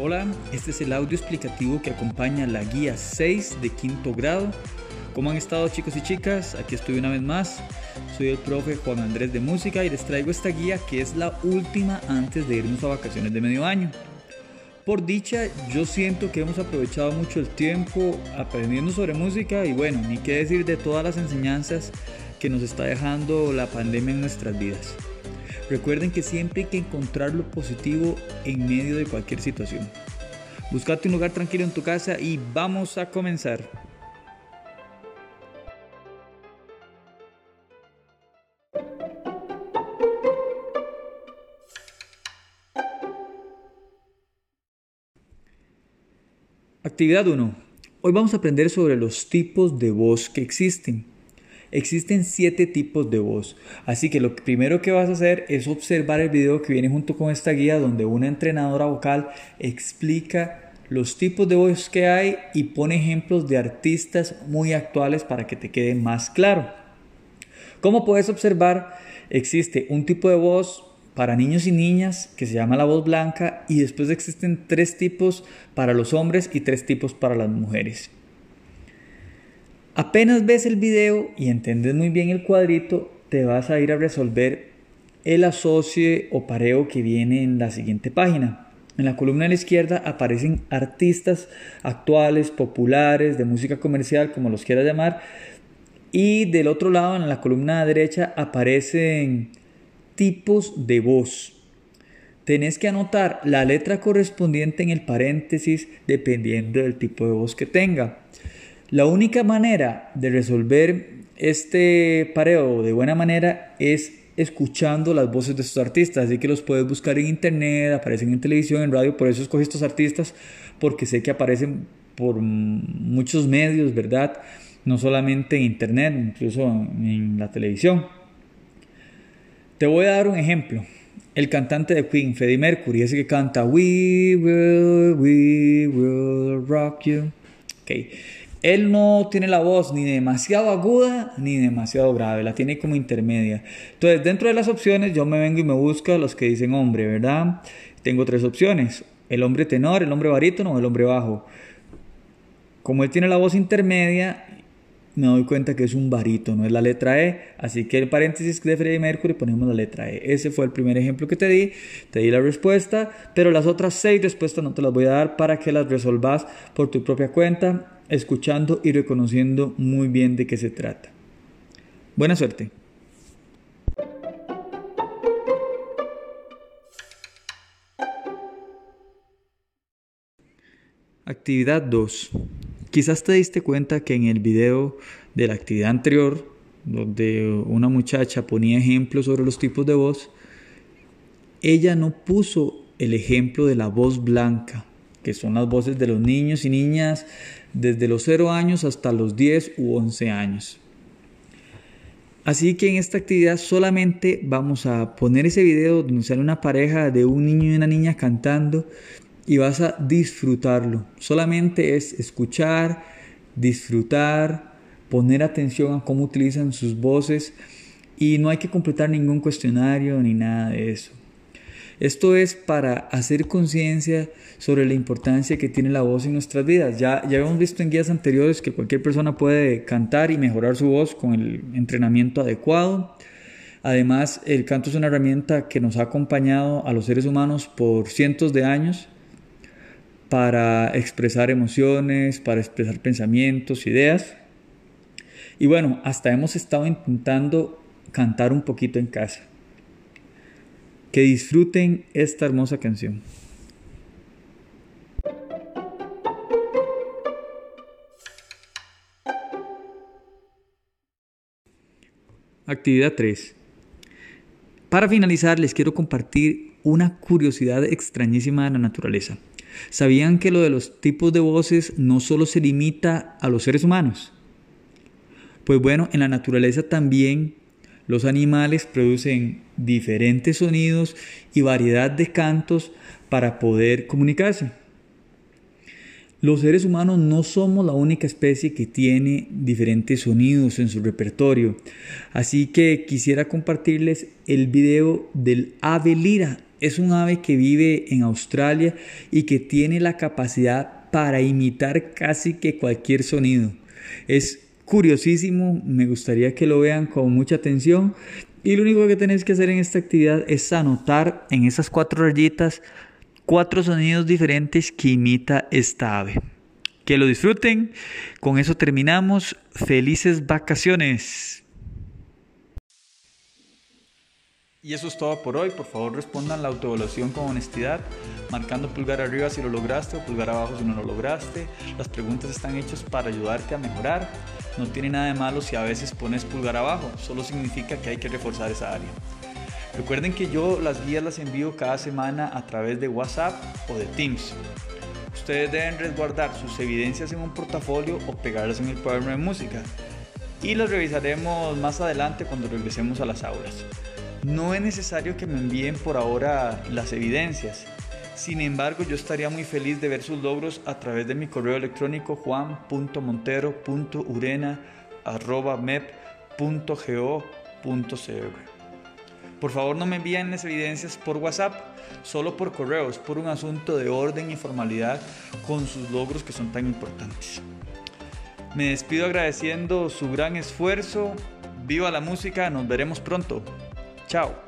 Hola, este es el audio explicativo que acompaña la guía 6 de quinto grado. ¿Cómo han estado chicos y chicas? Aquí estoy una vez más. Soy el profe Juan Andrés de Música y les traigo esta guía que es la última antes de irnos a vacaciones de medio año. Por dicha, yo siento que hemos aprovechado mucho el tiempo aprendiendo sobre música y bueno, ni qué decir de todas las enseñanzas que nos está dejando la pandemia en nuestras vidas. Recuerden que siempre hay que encontrar lo positivo en medio de cualquier situación. Buscate un lugar tranquilo en tu casa y vamos a comenzar. Actividad 1. Hoy vamos a aprender sobre los tipos de voz que existen. Existen siete tipos de voz, así que lo primero que vas a hacer es observar el video que viene junto con esta guía donde una entrenadora vocal explica los tipos de voz que hay y pone ejemplos de artistas muy actuales para que te quede más claro. Como puedes observar, existe un tipo de voz para niños y niñas que se llama la voz blanca y después existen tres tipos para los hombres y tres tipos para las mujeres. Apenas ves el video y entiendes muy bien el cuadrito, te vas a ir a resolver el asocie o pareo que viene en la siguiente página. En la columna de la izquierda aparecen artistas actuales, populares, de música comercial, como los quieras llamar. Y del otro lado, en la columna derecha, aparecen tipos de voz. Tenés que anotar la letra correspondiente en el paréntesis dependiendo del tipo de voz que tenga. La única manera de resolver este pareo de buena manera es escuchando las voces de estos artistas, así que los puedes buscar en internet, aparecen en televisión, en radio, por eso escogí estos artistas, porque sé que aparecen por muchos medios, ¿verdad? No solamente en internet, incluso en la televisión. Te voy a dar un ejemplo. El cantante de Queen, Freddie Mercury, ese que canta We will, we will rock you. Okay. Él no tiene la voz ni demasiado aguda ni demasiado grave, la tiene como intermedia. Entonces, dentro de las opciones, yo me vengo y me busco los que dicen hombre, ¿verdad? Tengo tres opciones: el hombre tenor, el hombre barítono o el hombre bajo. Como él tiene la voz intermedia, me doy cuenta que es un barítono, es la letra E. Así que el paréntesis de Freddie Mercury ponemos la letra E. Ese fue el primer ejemplo que te di. Te di la respuesta, pero las otras seis respuestas no te las voy a dar para que las resolvas por tu propia cuenta escuchando y reconociendo muy bien de qué se trata. Buena suerte. Actividad 2. Quizás te diste cuenta que en el video de la actividad anterior, donde una muchacha ponía ejemplos sobre los tipos de voz, ella no puso el ejemplo de la voz blanca, que son las voces de los niños y niñas desde los 0 años hasta los 10 u 11 años. Así que en esta actividad solamente vamos a poner ese video donde sale una pareja de un niño y una niña cantando y vas a disfrutarlo. Solamente es escuchar, disfrutar, poner atención a cómo utilizan sus voces y no hay que completar ningún cuestionario ni nada de eso. Esto es para hacer conciencia sobre la importancia que tiene la voz en nuestras vidas. Ya, ya hemos visto en guías anteriores que cualquier persona puede cantar y mejorar su voz con el entrenamiento adecuado. Además, el canto es una herramienta que nos ha acompañado a los seres humanos por cientos de años para expresar emociones, para expresar pensamientos, ideas. Y bueno, hasta hemos estado intentando cantar un poquito en casa. Que disfruten esta hermosa canción. Actividad 3. Para finalizar, les quiero compartir una curiosidad extrañísima de la naturaleza. ¿Sabían que lo de los tipos de voces no solo se limita a los seres humanos? Pues bueno, en la naturaleza también los animales producen diferentes sonidos y variedad de cantos para poder comunicarse. Los seres humanos no somos la única especie que tiene diferentes sonidos en su repertorio, así que quisiera compartirles el video del ave lira. es un ave que vive en Australia y que tiene la capacidad para imitar casi que cualquier sonido. Es curiosísimo, me gustaría que lo vean con mucha atención y lo único que tenéis que hacer en esta actividad es anotar en esas cuatro rayitas cuatro sonidos diferentes que imita esta ave. Que lo disfruten. Con eso terminamos. Felices vacaciones. Y eso es todo por hoy. Por favor respondan la autoevaluación con honestidad, marcando pulgar arriba si lo lograste o pulgar abajo si no lo lograste. Las preguntas están hechas para ayudarte a mejorar. No tiene nada de malo si a veces pones pulgar abajo, solo significa que hay que reforzar esa área. Recuerden que yo las guías las envío cada semana a través de WhatsApp o de Teams. Ustedes deben resguardar sus evidencias en un portafolio o pegarlas en el cuaderno de música. Y las revisaremos más adelante cuando regresemos a las aulas. No es necesario que me envíen por ahora las evidencias. Sin embargo, yo estaría muy feliz de ver sus logros a través de mi correo electrónico juan.montero.urena.mep.go.cr. Por favor, no me envíen las evidencias por WhatsApp, solo por correos, por un asunto de orden y formalidad con sus logros que son tan importantes. Me despido agradeciendo su gran esfuerzo. Viva la música, nos veremos pronto. Chao.